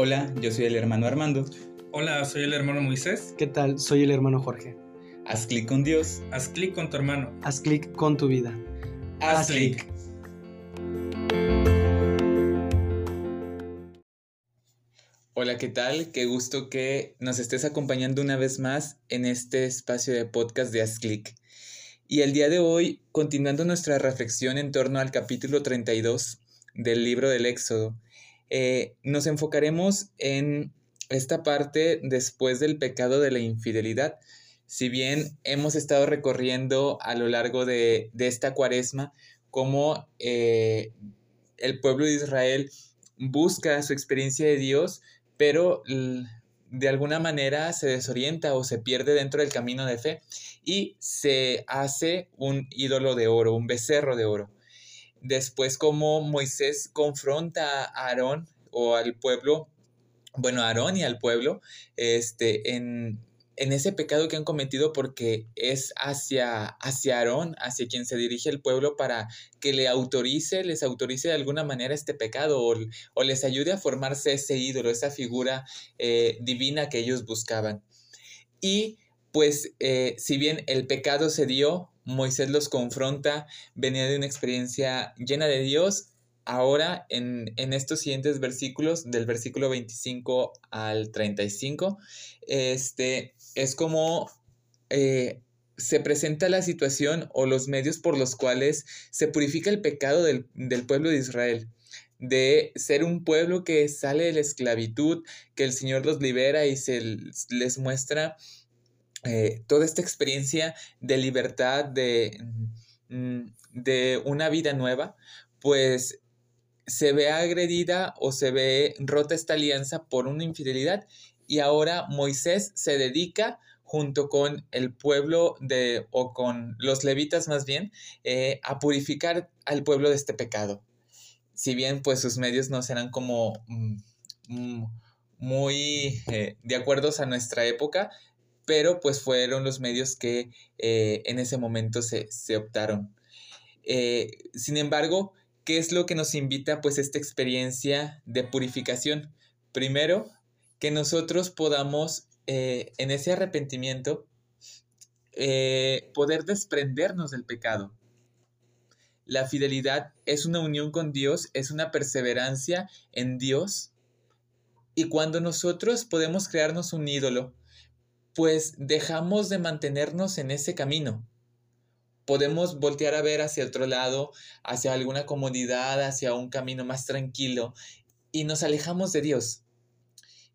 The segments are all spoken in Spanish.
Hola, yo soy el hermano Armando. Hola, soy el hermano Moisés. ¿Qué tal? Soy el hermano Jorge. Haz clic con Dios. Haz clic con tu hermano. Haz clic con tu vida. Haz, clic. Hola, ¿qué tal? Qué gusto que nos estés acompañando una vez más en este espacio de podcast de Haz clic. Y el día de hoy, continuando nuestra reflexión en torno al capítulo 32 del libro del Éxodo, eh, nos enfocaremos en esta parte después del pecado de la infidelidad. Si bien hemos estado recorriendo a lo largo de, esta cuaresma cómo eh, el pueblo de Israel busca su experiencia de Dios, pero de alguna manera se desorienta o se pierde dentro del camino de fe y se hace un ídolo de oro, un becerro de oro. Después como Moisés confronta a Aarón o al pueblo, bueno, a Aarón y al pueblo, este, en, en ese pecado que han cometido porque es hacia, hacia Aarón, hacia quien se dirige el pueblo para que le autorice, les autorice de alguna manera este pecado o, les ayude a formarse ese ídolo, esa figura eh, divina que ellos buscaban. Y pues eh, si bien el pecado se dio, Moisés los confronta, venía de una experiencia llena de Dios. Ahora, en, estos siguientes versículos, del versículo 25 al 35, este, es como eh, se presenta la situación o los medios por los cuales se purifica el pecado del, pueblo de Israel de ser un pueblo que sale de la esclavitud, que el Señor los libera y se les muestra eh, toda esta experiencia de libertad, de, mm, de una vida nueva, pues se ve agredida o se ve rota esta alianza por una infidelidad y ahora Moisés se dedica junto con el pueblo de, o con los levitas más bien, eh, a purificar al pueblo de este pecado. Si bien pues sus medios no serán como mm, mm, muy eh, de acuerdo a nuestra época, pero pues fueron los medios que eh, en ese momento se, optaron. Eh, sin embargo, ¿qué es lo que nos invita pues esta experiencia de purificación? Primero, que nosotros podamos eh, en ese arrepentimiento poder desprendernos del pecado. La fidelidad es una unión con Dios, es una perseverancia en Dios. Y cuando nosotros podemos crearnos un ídolo, pues dejamos de mantenernos en ese camino. Podemos voltear a ver hacia otro lado, hacia alguna comodidad, hacia un camino más tranquilo, y nos alejamos de Dios.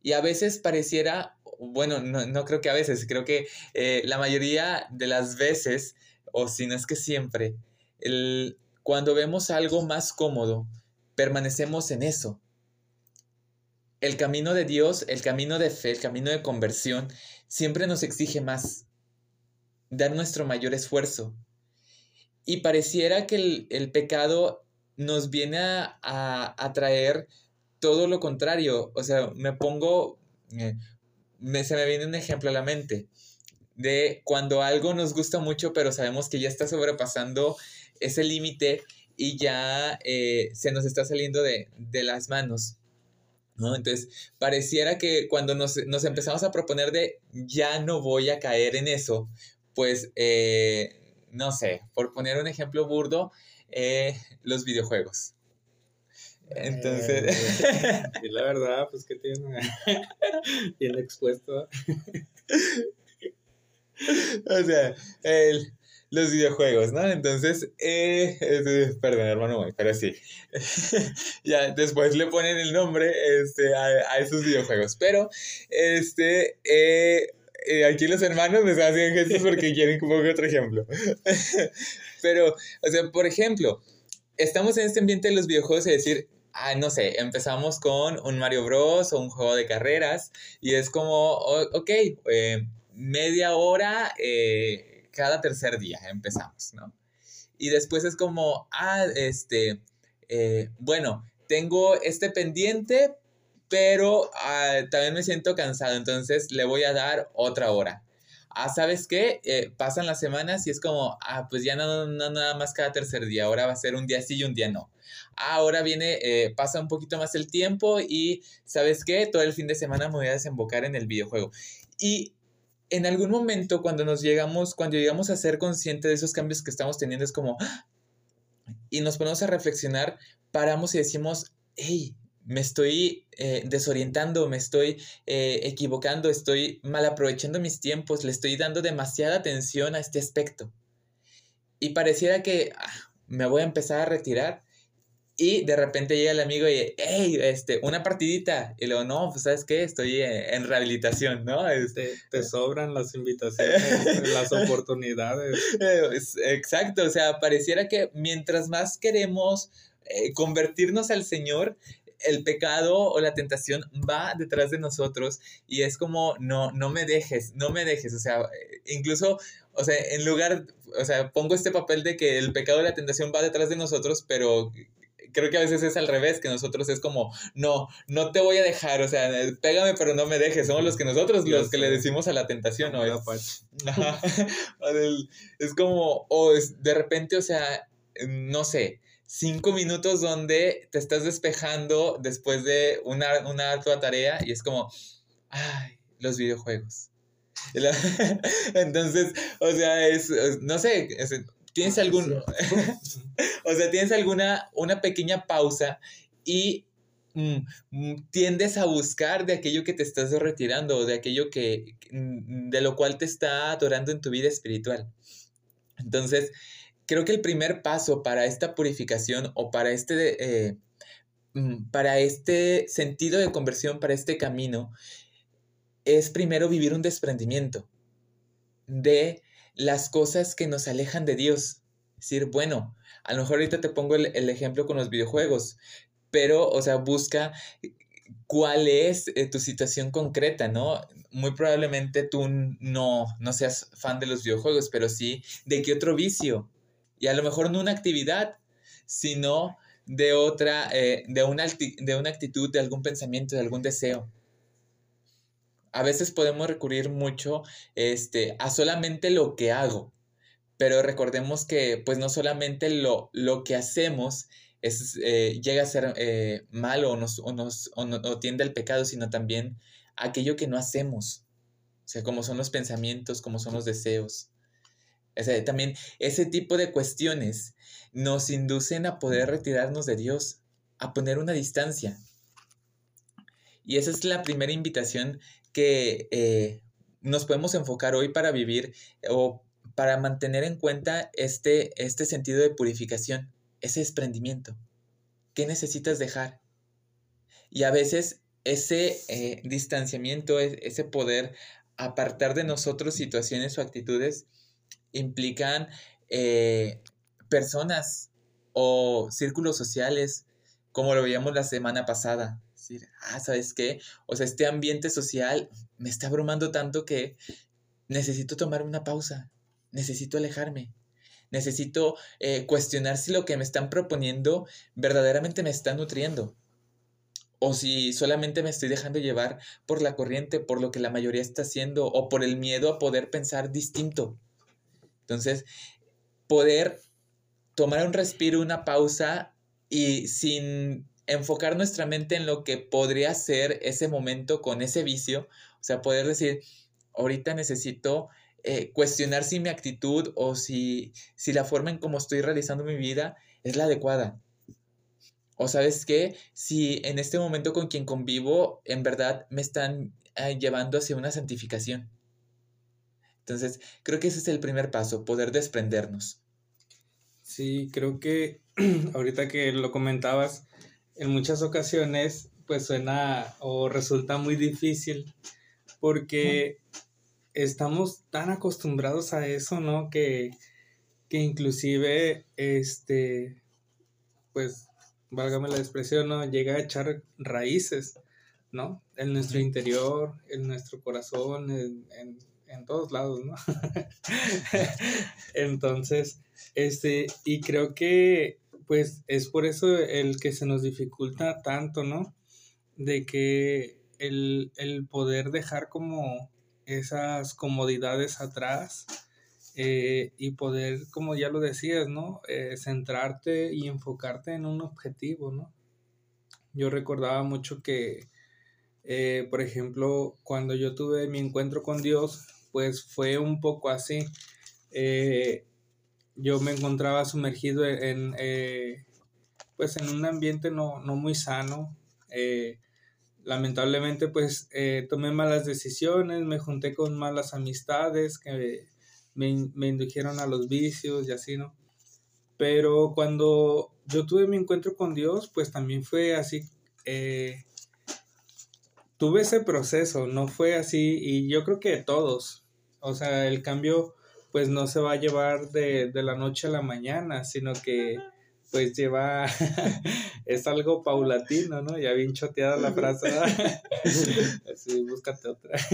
Y a veces pareciera, bueno, no, creo que a veces, creo que eh, la mayoría de las veces, o si no es que siempre, el, cuando vemos algo más cómodo, permanecemos en eso. El camino de Dios, el camino de fe, el camino de conversión, siempre nos exige más, dar nuestro mayor esfuerzo. Y pareciera que el, pecado nos viene a, traer todo lo contrario. O sea, me pongo, eh, me, se me viene un ejemplo a la mente de cuando algo nos gusta mucho, pero sabemos que ya está sobrepasando ese límite y ya eh, se nos está saliendo de, de las manos. ¿No? Entonces, pareciera que cuando nos, empezamos a proponer de ya no voy a caer en eso, pues, eh, no sé, por poner un ejemplo burdo, eh, los videojuegos. Entonces... Eh, la verdad, pues que tiene bien expuesto. o sea, el, los videojuegos, ¿no? Entonces, eh, perdón, hermano, pero sí. ya después le ponen el nombre este, a, esos videojuegos. Pero, este, eh, eh, aquí los hermanos me hacen gestos porque quieren que ponga otro ejemplo. pero, o sea, por ejemplo, estamos en este ambiente de los videojuegos y decir, ah, no sé, empezamos con un Mario Bros o un juego de carreras y es como, ok, media hora, eh, cada tercer día empezamos, ¿no? Y después es como, ah, este, eh, bueno, tengo este pendiente, pero ah, también me siento cansado, entonces le voy a dar otra hora. ah, ¿sabes qué? Eh, pasan las semanas y es como, ah, pues ya no, no nada más cada tercer día, ahora va a ser un día sí y un día no. Ah, ahora viene, eh, pasa un poquito más el tiempo y, ¿sabes qué? Todo el fin de semana me voy a desembocar en el videojuego. Y en algún momento cuando nos llegamos, cuando llegamos a ser conscientes de esos cambios que estamos teniendo, es como, y nos ponemos a reflexionar, paramos y decimos, hey, me estoy eh, desorientando, me estoy eh, equivocando, estoy mal aprovechando mis tiempos, le estoy dando demasiada atención a este aspecto. Y pareciera que ah, me voy a empezar a retirar y de repente llega el amigo y, hey, este, una partidita. Y luego, no, pues, ¿sabes qué? Estoy en, rehabilitación, ¿no? Este, te, sobran las invitaciones, las oportunidades. Exacto, o sea, pareciera que mientras más queremos eh, convertirnos al Señor, el pecado o la tentación va detrás de nosotros y es como, no, no me dejes, no me dejes, o sea, incluso, o sea, en lugar, o sea, pongo este papel de que el pecado o la tentación va detrás de nosotros, pero creo que a veces es al revés, que nosotros es como, no, no te voy a dejar, o sea, pégame pero no me dejes, somos los que nosotros los que le decimos a la tentación, ¿no? Es, es como, o de repente, o sea, no sé, cinco minutos donde te estás despejando después de una, una tarea y es como, ay, los videojuegos. Entonces, o sea, es, no sé, tienes algún, o sea, tienes alguna, una pequeña pausa y mm, mm, tiendes a buscar de aquello que te estás retirando o de aquello que, mm, de lo cual te está adorando en tu vida espiritual. Entonces, creo que el primer paso para esta purificación o para este, eh, para este sentido de conversión, para este camino, es primero vivir un desprendimiento de las cosas que nos alejan de Dios. Es decir, bueno, a lo mejor ahorita te pongo el, ejemplo con los videojuegos, pero, o sea, busca cuál es eh, tu situación concreta, ¿no? Muy probablemente tú no, no seas fan de los videojuegos, pero sí de qué otro vicio y a lo mejor no una actividad, sino de otra, eh, de, una, de una actitud, de algún pensamiento, de algún deseo. A veces podemos recurrir mucho este, a solamente lo que hago, pero recordemos que pues no solamente lo, lo que hacemos es, eh, llega a ser eh, malo o, nos, o, nos, o tiende al pecado, sino también aquello que no hacemos. O sea, como son los pensamientos, como son los deseos. O sea, también ese tipo de cuestiones nos inducen a poder retirarnos de Dios, a poner una distancia. Y esa es la primera invitación que eh, nos podemos enfocar hoy para vivir o para mantener en cuenta este, este sentido de purificación, ese desprendimiento. ¿Qué necesitas dejar? Y a veces ese eh, distanciamiento, e-, ese poder apartar de nosotros situaciones o actitudes, implican eh, personas o círculos sociales, como lo veíamos la semana pasada. Ah, ¿sabes qué? O sea, este ambiente social me está abrumando tanto que necesito tomar una pausa, necesito alejarme, necesito eh, cuestionar si lo que me están proponiendo verdaderamente me está nutriendo. O si solamente me estoy dejando llevar por la corriente, por lo que la mayoría está haciendo, o por el miedo a poder pensar distinto. Entonces, poder tomar un respiro, una pausa y sin enfocar nuestra mente en lo que podría ser ese momento con ese vicio, o sea, poder decir, ahorita necesito eh, cuestionar si mi actitud o si, si la forma en cómo estoy realizando mi vida es la adecuada. O sabes qué, si en este momento con quien convivo en verdad me están eh, llevando hacia una santificación. Entonces, creo que ese es el primer paso, poder desprendernos. Sí, creo que ahorita que lo comentabas, en muchas ocasiones pues suena o resulta muy difícil porque estamos tan acostumbrados a eso, ¿no? Que, que inclusive, este, pues, válgame la expresión, ¿no? Llega a echar raíces, ¿no? En nuestro interior, en nuestro corazón, en en todos lados, ¿no? Entonces, este, y creo que, pues, es por eso el que se nos dificulta tanto, ¿no? De que el, poder dejar como esas comodidades atrás eh, y poder, como ya lo decías, ¿no? Eh, centrarte y enfocarte en un objetivo, ¿no? Yo recordaba mucho que, eh, por ejemplo, cuando yo tuve mi encuentro con Dios, pues fue un poco así. Yo me encontraba sumergido en, pues en un ambiente no, no muy sano. lamentablemente, pues tomé malas decisiones, me junté con malas amistades que me, me indujeron a los vicios y así, ¿no? Pero cuando yo tuve mi encuentro con Dios, pues también fue así, eh, tuve ese proceso, no fue así, y yo creo que todos, o sea, el cambio pues no se va a llevar de, de la noche a la mañana, sino que pues lleva, es algo paulatino, ¿no? Ya bien choteada la frase, así, búscate otra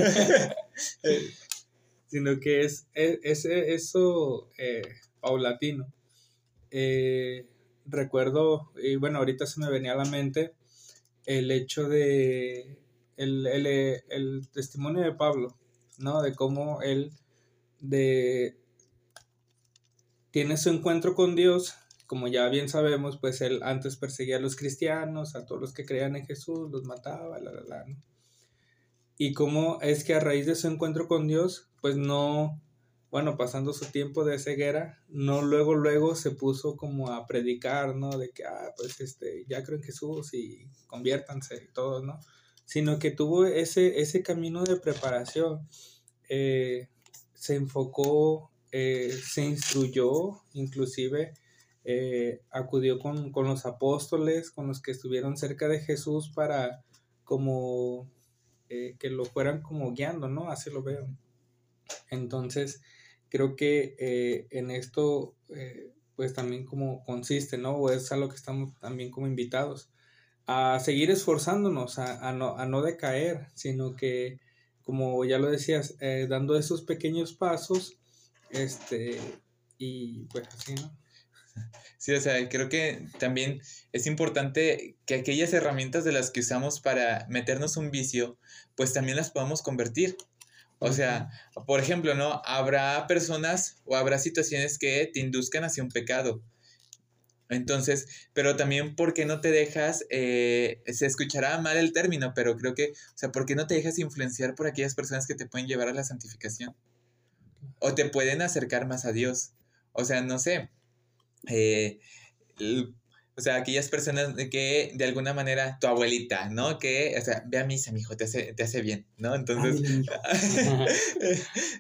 sino que es, e, es, eso eh, paulatino. Eh, recuerdo, y bueno, ahorita se me venía a la mente el hecho de el, el, testimonio de Pablo, ¿no? De cómo él de, tiene su encuentro con Dios, como ya bien sabemos, pues él antes perseguía a los cristianos, a todos los que creían en Jesús, los mataba, la, la, la, ¿no? Y cómo es que a raíz de su encuentro con Dios, pues no, bueno, pasando su tiempo de ceguera, no luego, luego se puso como a predicar, ¿no? De que, ah, pues este, ya creo en Jesús y conviértanse y todo, ¿no? Sino que tuvo ese, ese camino de preparación, eh, se enfocó, eh, se instruyó, inclusive eh, acudió con, con los apóstoles, con los que estuvieron cerca de Jesús para como que lo fueran como guiando, ¿no? Así lo veo. Entonces, creo que eh, en esto, eh, pues también como consiste, ¿no? O es a lo que estamos también como invitados, a seguir esforzándonos, a, no, a no decaer, sino que, como ya lo decías, eh, dando esos pequeños pasos, este, y pues así, ¿no? Sí, o sea, creo que también es importante que aquellas herramientas de las que usamos para meternos un vicio, pues también las podamos convertir. O sea, por ejemplo, ¿no? Habrá personas o habrá situaciones que te induzcan hacia un pecado. Entonces, pero también, ¿por qué no te dejas, eh, se escuchará mal el término, pero creo que, o sea, ¿por qué no te dejas influenciar por aquellas personas que te pueden llevar a la santificación? O te pueden acercar más a Dios. O sea, no sé, eh, o sea, aquellas personas que de alguna manera, tu abuelita, ¿no? Que, o sea, ve a misa, mijo, te hace, te hace bien, ¿no? Entonces,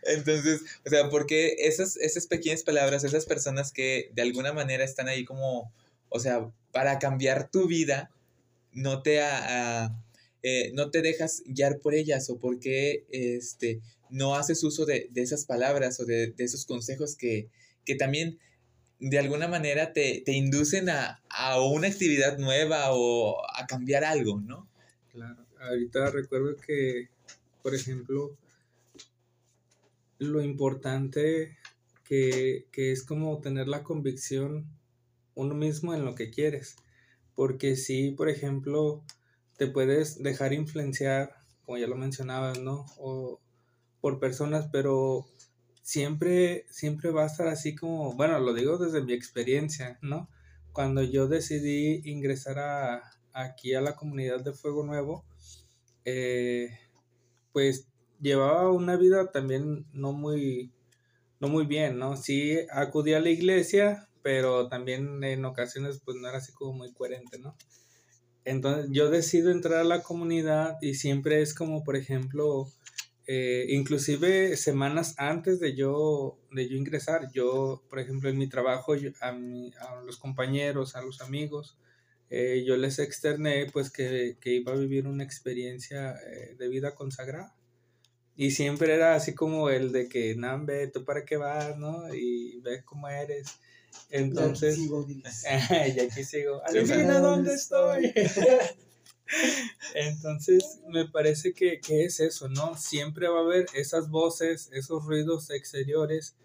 entonces, o sea, porque esas, esas pequeñas palabras, esas personas que de alguna manera están ahí como, o sea, para cambiar tu vida, no te, eh, no te dejas guiar por ellas o porque este, no haces uso de, de esas palabras o de, de esos consejos que, que también de alguna manera te, inducen a, una actividad nueva o a cambiar algo, ¿no? Claro, ahorita recuerdo que, por ejemplo, lo importante que, es como tener la convicción uno mismo en lo que quieres. Porque si, por ejemplo, te puedes dejar influenciar, como ya lo mencionabas, ¿no? O por personas, pero siempre, siempre va a estar así como, bueno, lo digo desde mi experiencia, ¿no? Cuando yo decidí ingresar a, aquí a la comunidad de Fuego Nuevo, eh, pues llevaba una vida también no muy, no muy bien, ¿no? Sí acudí a la iglesia, pero también en ocasiones pues no era así como muy coherente, ¿no? Entonces yo decido entrar a la comunidad y siempre es como, por ejemplo, eh, inclusive semanas antes de yo, de yo ingresar, yo, por ejemplo, en mi trabajo, a, los compañeros, a los amigos, eh, yo les externé pues que, iba a vivir una experiencia eh, de vida consagrada. Y siempre era así como el de que, Nambe, ¿tú para qué vas, no? Y ve cómo eres. Entonces, y aquí sigo. Adivina dónde estoy. Entonces, me parece que, es eso, ¿no? Siempre va a haber esas voces, esos ruidos exteriores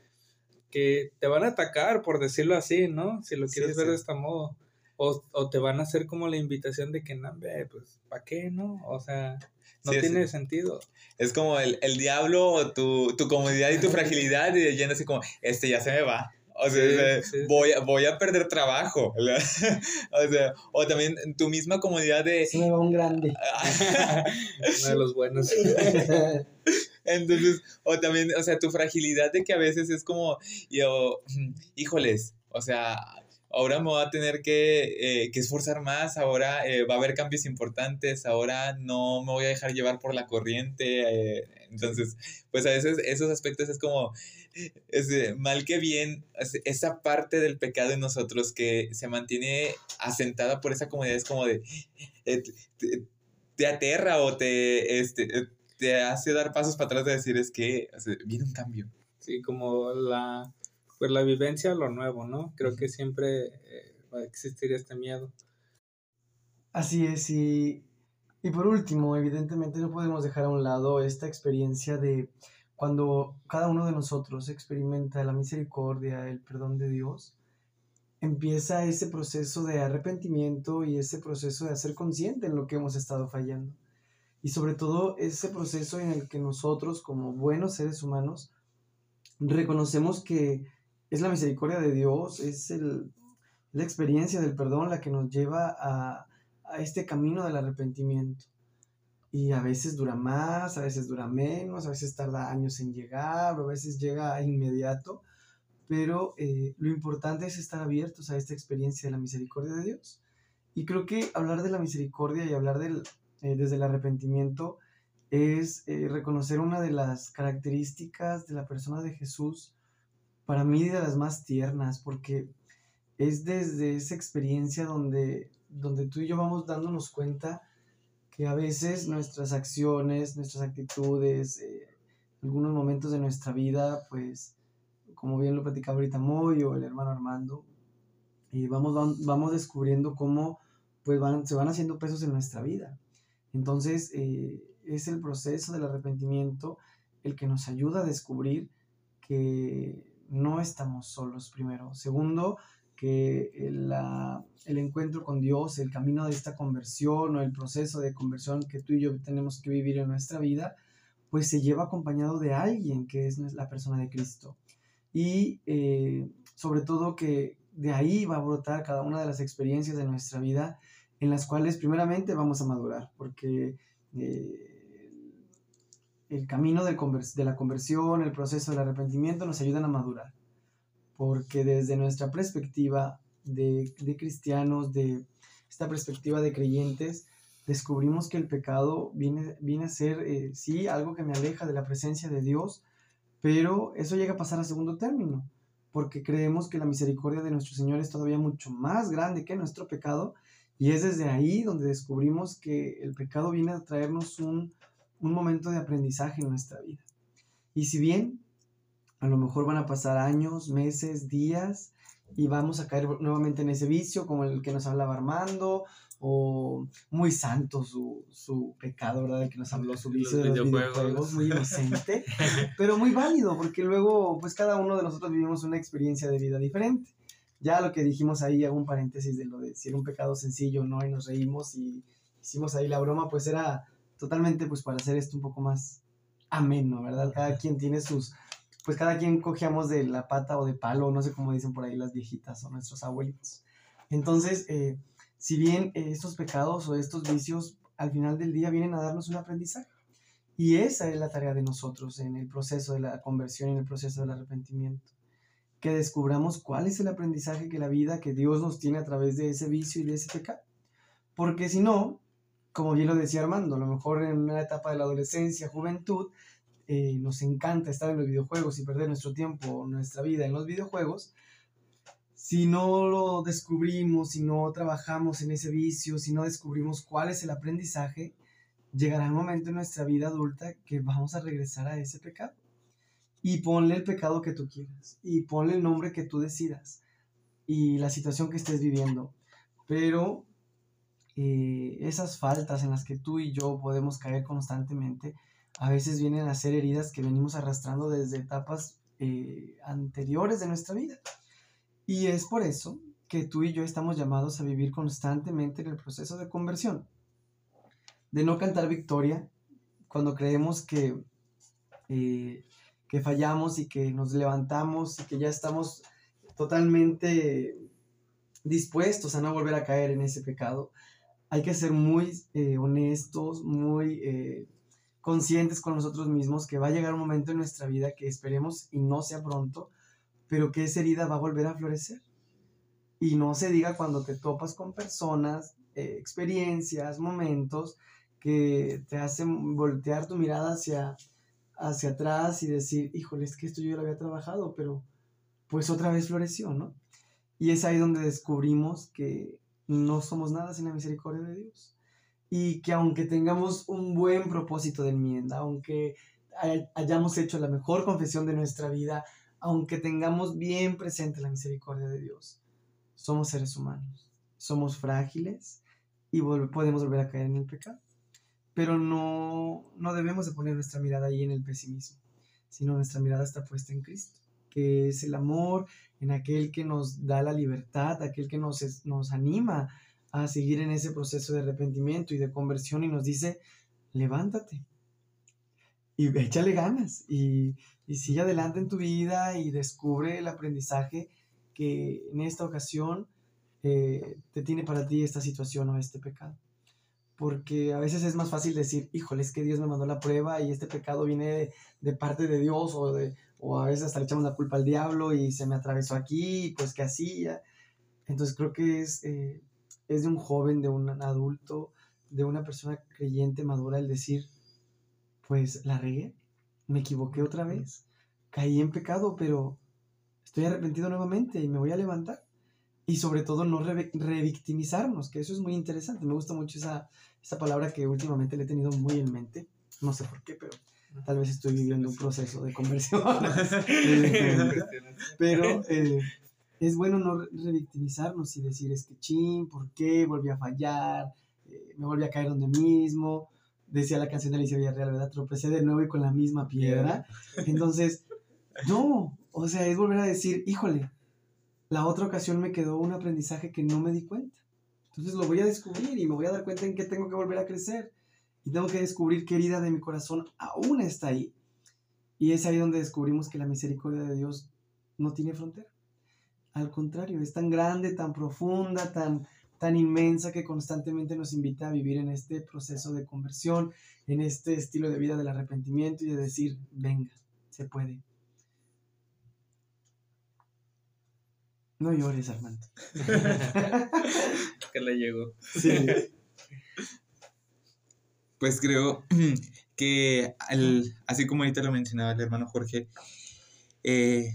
que te van a atacar, por decirlo así, ¿no? Si lo quieres ver de este modo. O, o te van a hacer como la invitación de que, no, ve, pues, ¿para qué, no? O sea, no tiene sentido. Es como el, el diablo tu, tu comodidad y tu fragilidad y yendo así como, este ya se me va. O sea, voy, a, voy a perder trabajo. o sea, o también tu misma comodidad de... Se me va un grande. Uno de los buenos. Entonces, o también, o sea, tu fragilidad de que a veces es como, yo, híjoles, o sea, ahora me voy a tener que, eh, que esforzar más, ahora eh, va a haber cambios importantes, ahora no me voy a dejar llevar por la corriente. Eh, entonces, pues a veces esos aspectos es como, es, mal que bien, esa parte del pecado en nosotros que se mantiene asentada por esa comodidad es como de, te, aterra o te, este, te hace dar pasos para atrás de decir es que viene un cambio. Sí, como la pues la vivencia lo nuevo, ¿no? Creo que siempre eh, va a existir este miedo. Así es, y, y por último, evidentemente no podemos dejar a un lado esta experiencia de cuando cada uno de nosotros experimenta la misericordia, el perdón de Dios, empieza ese proceso de arrepentimiento y ese proceso de hacer consciente en lo que hemos estado fallando. Y sobre todo ese proceso en el que nosotros como buenos seres humanos reconocemos que es la misericordia de Dios, es la experiencia del perdón la que nos lleva a, este camino del arrepentimiento. Y a veces dura más, a veces dura menos, a veces tarda años en llegar, a veces llega inmediato, pero eh, lo importante es estar abiertos a esta experiencia de la misericordia de Dios. Y creo que hablar de la misericordia y hablar del, eh, desde el arrepentimiento es eh, reconocer una de las características de la persona de Jesús para mí de las más tiernas, porque es desde esa experiencia donde, donde tú y yo vamos dándonos cuenta que a veces nuestras acciones, nuestras actitudes, eh, algunos momentos de nuestra vida, pues, como bien lo platicaba ahorita Moy o el hermano Armando, y vamos, vamos descubriendo cómo pues van, se van haciendo pesos en nuestra vida. Entonces, eh, es el proceso del arrepentimiento el que nos ayuda a descubrir que no estamos solos primero. Segundo, que el, el, encuentro con Dios, el camino de esta conversión o el proceso de conversión que tú y yo tenemos que vivir en nuestra vida, pues se lleva acompañado de alguien que es la persona de Cristo. Y eh, sobre todo que de ahí va a brotar cada una de las experiencias de nuestra vida en las cuales primeramente vamos a madurar, porque eh, el camino de, la conversión, el proceso del arrepentimiento nos ayudan a madurar. Porque desde nuestra perspectiva de, cristianos, de esta perspectiva de creyentes, descubrimos que el pecado viene, viene a ser, eh, sí, algo que me aleja de la presencia de Dios, pero eso llega a pasar a segundo término, porque creemos que la misericordia de nuestro Señor es todavía mucho más grande que nuestro pecado, y es desde ahí donde descubrimos que el pecado viene a traernos un, un momento de aprendizaje en nuestra vida. Y si bien a lo mejor van a pasar años, meses, días y vamos a caer nuevamente en ese vicio como el que nos hablaba Armando o muy santo su, su pecado, ¿verdad? El que nos habló su vicio de los videojuegos, muy inocente, pero muy válido porque luego pues cada uno de nosotros vivimos una experiencia de vida diferente. Ya lo que dijimos ahí, hago un paréntesis de lo de si era un pecado sencillo o no y nos reímos y hicimos ahí la broma, pues era totalmente pues para hacer esto un poco más ameno, ¿verdad? Cada quien tiene sus, pues cada quien cogíamos de la pata o de palo, no sé cómo dicen por ahí las viejitas o nuestros abuelitos. Entonces, eh, si bien estos pecados o estos vicios al final del día vienen a darnos un aprendizaje, y esa es la tarea de nosotros en el proceso de la conversión, en el proceso del arrepentimiento, que descubramos cuál es el aprendizaje que la vida, que Dios nos tiene a través de ese vicio y de ese pecado. Porque si no, como bien lo decía Armando, a lo mejor en una etapa de la adolescencia, juventud, eh, nos encanta estar en los videojuegos y perder nuestro tiempo, nuestra vida en los videojuegos, si no lo descubrimos, si no trabajamos en ese vicio, si no descubrimos cuál es el aprendizaje, llegará un momento en nuestra vida adulta que vamos a regresar a ese pecado. Y ponle el pecado que tú quieras, y ponle el nombre que tú decidas, y la situación que estés viviendo. Pero eh, esas faltas en las que tú y yo podemos caer constantemente, a veces vienen a ser heridas que venimos arrastrando desde etapas eh, anteriores de nuestra vida. Y es por eso que tú y yo estamos llamados a vivir constantemente en el proceso de conversión. De no cantar victoria cuando creemos que, eh, que fallamos y que nos levantamos y que ya estamos totalmente dispuestos a no volver a caer en ese pecado. Hay que ser muy eh, honestos, muy conscientes con nosotros mismos que va a llegar un momento en nuestra vida que esperemos y no sea pronto, pero que esa herida va a volver a florecer. Y no se diga cuando te topas con personas, eh, experiencias, momentos que te hacen voltear tu mirada hacia, hacia atrás y decir, híjole, es que esto yo lo había trabajado, pero pues otra vez floreció, ¿no? Y es ahí donde descubrimos que no somos nada sin la misericordia de Dios. Y que aunque tengamos un buen propósito de enmienda, aunque hayamos hecho la mejor confesión de nuestra vida, aunque tengamos bien presente la misericordia de Dios, somos seres humanos, somos frágiles y podemos volver a caer en el pecado. Pero no, no debemos de poner nuestra mirada ahí en el pesimismo, sino nuestra mirada está puesta en Cristo, que es el amor, en aquel que nos da la libertad, aquel que nos, nos anima a seguir en ese proceso de arrepentimiento y de conversión y nos dice, levántate y échale ganas y, y sigue adelante en tu vida y descubre el aprendizaje que en esta ocasión eh, te tiene para ti esta situación o este pecado. Porque a veces es más fácil decir, híjole, es que Dios me mandó la prueba y este pecado viene de, parte de Dios o, de, o a veces hasta le echamos la culpa al diablo y se me atravesó aquí, pues que hacía. Entonces creo que es, eh, es de un joven, de un adulto, de una persona creyente madura el decir, pues la regué, me equivoqué otra vez, caí en pecado, pero estoy arrepentido nuevamente y me voy a levantar. Y sobre todo no revictimizarnos, que eso es muy interesante. Me gusta mucho esa, esa palabra que últimamente le he tenido muy en mente. No sé por qué, pero tal vez estoy viviendo un proceso de conversión. pero eh, es bueno no revictimizarnos y decir, es que chin, ¿por qué? Volví a fallar, eh, me volví a caer donde mismo. Decía la canción de Alicia Villarreal, ¿verdad? Tropecé de nuevo y con la misma piedra. Entonces, no, o sea, es volver a decir, híjole, la otra ocasión me quedó un aprendizaje que no me di cuenta. Entonces lo voy a descubrir y me voy a dar cuenta en que tengo que volver a crecer. Y tengo que descubrir qué herida de mi corazón aún está ahí. Y es ahí donde descubrimos que la misericordia de Dios no tiene frontera. Al contrario, es tan grande, tan profunda, tan, tan inmensa que constantemente nos invita a vivir en este proceso de conversión, en este estilo de vida del arrepentimiento y de decir, venga, se puede, No llores, Armando. que le llegó. Sí. Pues creo que, así como ahorita lo mencionaba el hermano Jorge, eh,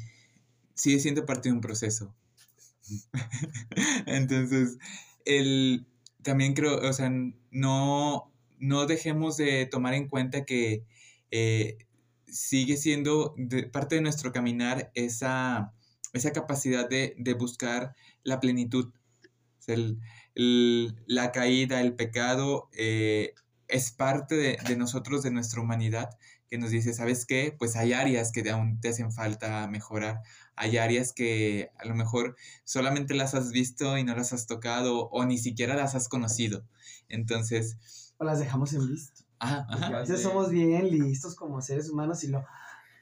sigue siendo parte de un proceso. Entonces, el, también creo, o sea, no, no dejemos de tomar en cuenta que eh, sigue siendo parte de nuestro caminar esa esa capacidad de, buscar la plenitud. la caída, el pecado, eh, es parte de, nosotros, de nuestra humanidad, que nos dice, ¿sabes qué? Pues hay áreas que aún te hacen falta mejorar, hay áreas que a lo mejor solamente las has visto y no las has tocado o ni siquiera las has conocido. Entonces... O las dejamos en visto. Ah, A veces somos bien listos como seres humanos y lo,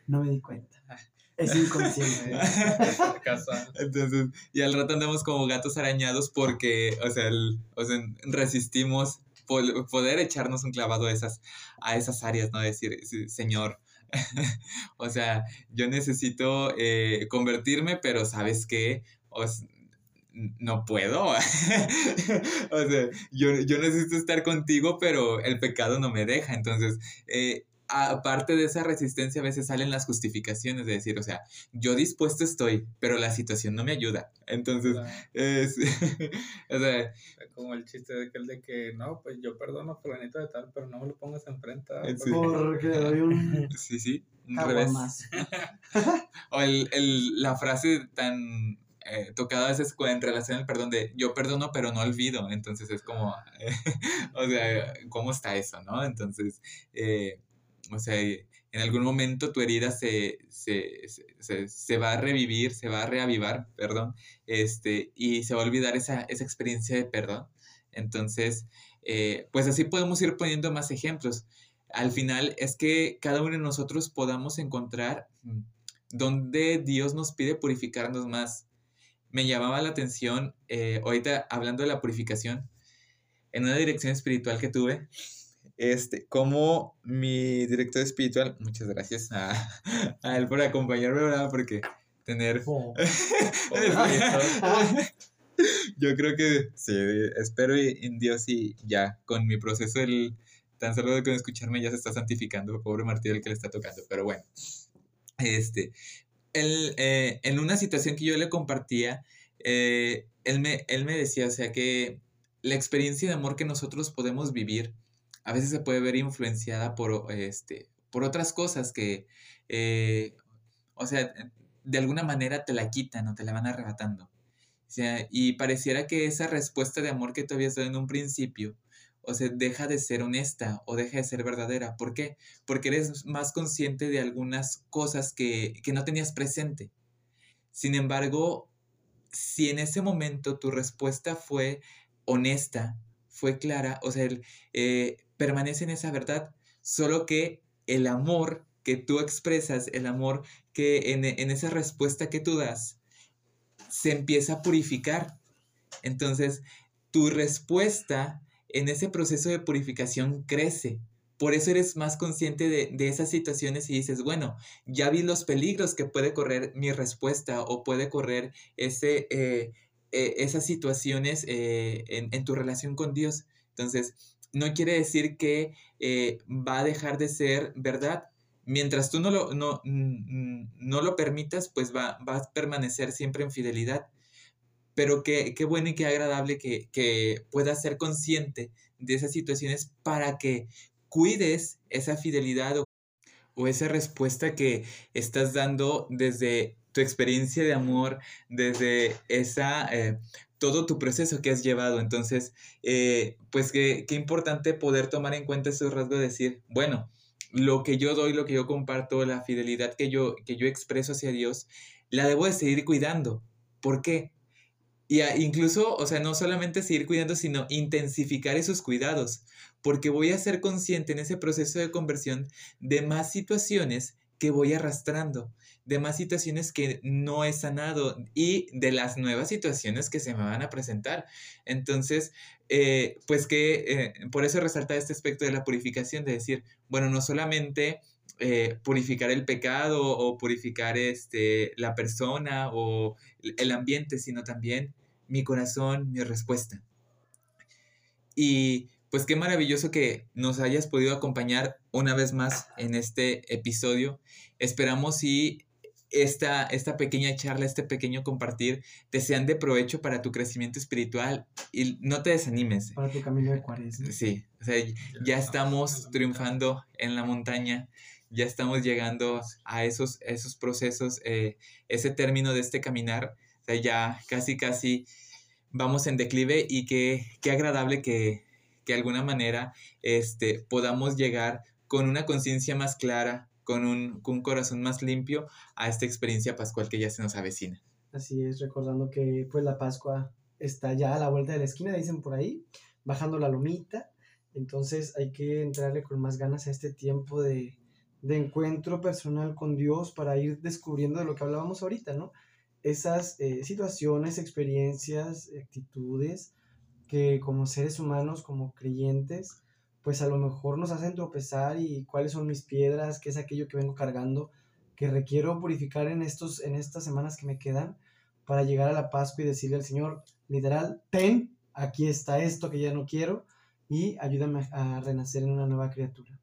no me di cuenta. Es inconsciente. Entonces, y al rato andamos como gatos arañados porque, o sea, o sea resistimos poder echarnos un clavado a esas, a esas áreas, ¿no? Decir, Señor, o sea, yo necesito eh, convertirme, pero ¿sabes qué? no puedo. o sea, yo, yo, necesito estar contigo, pero el pecado no me deja. Entonces, eh, aparte de esa resistencia, a veces salen las justificaciones de decir, o sea, yo dispuesto estoy, pero la situación no me ayuda. Entonces, es, o sea, como el chiste de aquel de que, no, pues yo perdono a fulanito de tal, pero no me lo pongas enfrente. Sí. Porque doy un... Sí, sí, un revés. Más. o el, el, la frase tan eh, tocada a veces en relación al perdón de yo perdono pero no olvido, entonces es como, o sea, ¿cómo está eso, no? Entonces, eh, o sea, en en algún momento tu herida se, se, va a revivir, se va a reavivar, perdón, este, y se va a olvidar esa, experiencia de perdón. Entonces, eh, pues así podemos ir poniendo más ejemplos. Al final es que cada uno de nosotros podamos encontrar mm, donde Dios nos pide purificarnos más. Me llamaba la atención, eh, ahorita hablando de la purificación, en una dirección espiritual que tuve, este, como mi director espiritual, muchas gracias a, él por acompañarme, ¿verdad? Porque tener... Oh. Yo creo que sí, espero en Dios y ya, con mi proceso, el, tan solo de con escucharme ya se está santificando, pobre Martín el que le está tocando, pero bueno, este, él, eh, en una situación que yo le compartía, eh, él, me, él me decía, o sea, que la experiencia de amor que nosotros podemos vivir, a veces se puede ver influenciada por, este, por otras cosas que, eh, o sea, de alguna manera te la quitan o te la van arrebatando. O sea, y pareciera que esa respuesta de amor que tú habías dado en un principio, o sea, deja de ser honesta o deja de ser verdadera. ¿Por qué? Porque eres más consciente de algunas cosas que, que no tenías presente. Sin embargo, si en ese momento tu respuesta fue honesta, fue clara, o sea, eh, permanece en esa verdad, solo que el amor que tú expresas, el amor que en, en esa respuesta que tú das, se empieza a purificar. Entonces, tu respuesta en ese proceso de purificación crece. Por eso eres más consciente de, de, esas situaciones y dices, bueno, ya vi los peligros que puede correr mi respuesta o puede correr ese, eh, eh, esas situaciones eh, en, en, tu relación con Dios. Entonces, no quiere decir que eh, va a dejar de ser verdad. Mientras tú no lo, no, no lo permitas, pues va, a permanecer siempre en fidelidad. Pero qué, qué bueno y qué agradable que, que puedas ser consciente de esas situaciones para que cuides esa fidelidad o, o esa respuesta que estás dando desde tu experiencia de amor, desde esa eh, todo tu proceso que has llevado. Entonces, eh, pues qué, qué, importante poder tomar en cuenta ese rasgo de decir, bueno, lo que yo doy, lo que yo comparto, la fidelidad que yo, que yo expreso hacia Dios, la debo de seguir cuidando. ¿Por qué? Y incluso, o sea, no solamente seguir cuidando, sino intensificar esos cuidados, porque voy a ser consciente en ese proceso de conversión de más situaciones que voy arrastrando de más situaciones que no he sanado y de las nuevas situaciones que se me van a presentar. Entonces, eh, pues que eh, por eso resalta este aspecto de la purificación, de decir, bueno, no solamente eh, purificar el pecado o purificar este, la persona o el ambiente, sino también mi corazón, mi respuesta. Y pues qué maravilloso que nos hayas podido acompañar una vez más en este episodio. Esperamos y esta, esta pequeña charla, este pequeño compartir, te sean de provecho para tu crecimiento espiritual y no te desanimes. Para tu camino de cuaresma. Sí, o sea, ya estamos triunfando en la montaña, ya estamos llegando a esos, esos procesos, eh, ese término de este caminar, o sea, ya casi, casi vamos en declive y qué, qué agradable que, que de alguna manera este, podamos llegar con una conciencia más clara, con un, corazón más limpio a esta experiencia pascual que ya se nos avecina. Así es, recordando que pues la Pascua está ya a la vuelta de la esquina, dicen por ahí, bajando la lomita, entonces hay que entrarle con más ganas a este tiempo de, encuentro personal con Dios para ir descubriendo de lo que hablábamos ahorita, ¿no? Esas eh, situaciones, experiencias, actitudes que como seres humanos, como creyentes, pues a lo mejor nos hacen tropezar y cuáles son mis piedras, qué es aquello que vengo cargando, que requiero purificar en, estos, en estas semanas que me quedan para llegar a la Pascua y decirle al Señor, literal, ten, aquí está esto que ya no quiero y ayúdame a renacer en una nueva criatura.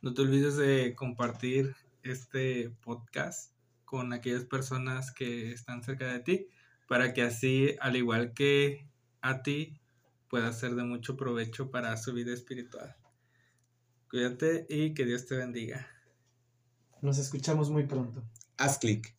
No te olvides de compartir este podcast con aquellas personas que están cerca de ti para que así, al igual que a ti, pueda ser de mucho provecho para su vida espiritual. Cuídate y que Dios te bendiga. Nos escuchamos muy pronto. Haz clic.